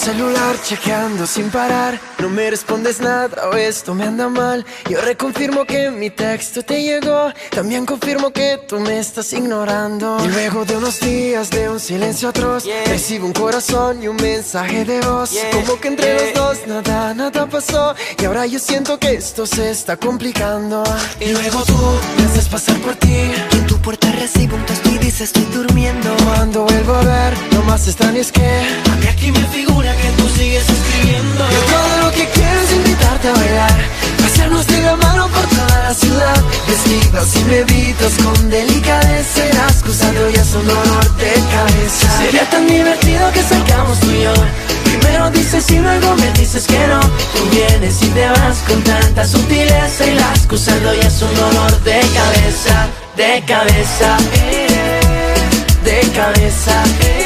celular chequeando sin parar. No me respondes nada o esto me anda mal. Yo reconfirmo que mi texto te llegó. También confirmo que tú me estás ignorando. Y luego de unos días de un silencio atroz Recibo un corazón y un mensaje de voz. Como que entre los dos nada, nada pasó. Y ahora yo siento que esto se está complicando. Y luego tú me haces pasar por que A mí aquí me figura que tú sigues escribiendo. Yo todo lo que quiero es invitarte a bailar Pasarnos de la mano por toda la ciudad. Vestidas y bebidas con delicadeza El excusado ya son dolor de cabeza. Sería tan divertido que salgamos tú y yo. Primero dices y luego me dices que no. Tú vienes y te vas con tanta sutileza Y la excusando ya es un dolor de cabeza De cabeza, eh, De cabeza, eh,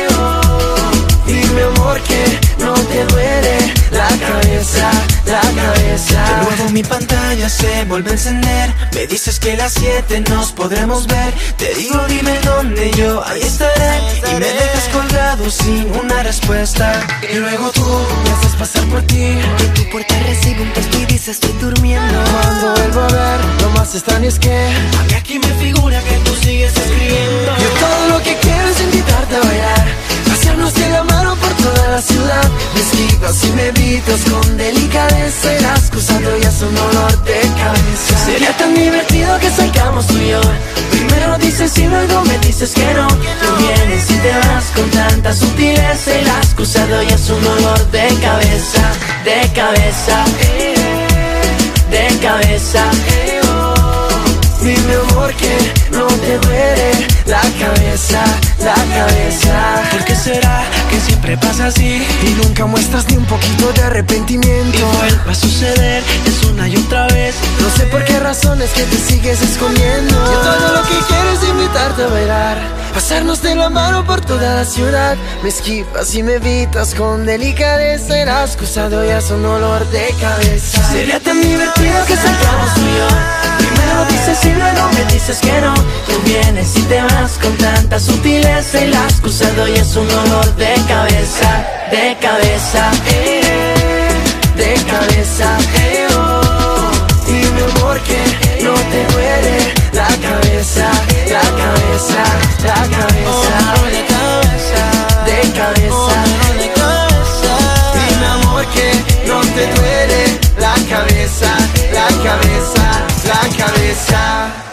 mi pantalla se vuelve a encender. Me dices que a las 7 nos podremos ver. Te digo dime dónde yo ahí estaré. Y me dejas colgado sin una respuesta. Y luego tú me haces pasar por ti. En tu puerta recibo un texto y dice estoy durmiendo Cuando vuelvo a ver, lo más extraño es que esquivas y me evitas con delicadeza El excusado ya es un dolor de cabeza. Sería tan divertido que salgamos tú y yo. Primero dices y luego me dices que no. Tú vienes y te vas con tanta sutileza la excusado ya es un dolor de cabeza De cabeza, de cabeza. Dime amor que siempre pasa así? Y nunca muestras ni un poquito de arrepentimiento. Y vuelve a suceder, es una y otra vez. No sé por qué razones que te sigues escondiendo. Yo todo lo que quiero es invitarte a bailar Pasarnos de la mano por toda la ciudad. Me esquivas y me evitas con delicadeza El excusado ya es un dolor de cabeza. Sería tan divertido que salgamos tú y yo Primero dices y luego me dices que no. Tú vienes y te vas con tanta sutileza Y la excusado ya es un dolor de cabeza De cabeza, eh, de cabeza eh, oh. Dime amor que no te duele la cabeza, la cabeza, la cabeza Oh, de cabeza de cabeza. Oh, de cabeza. Dime amor que no te duele la cabeza, la cabeza, la cabeza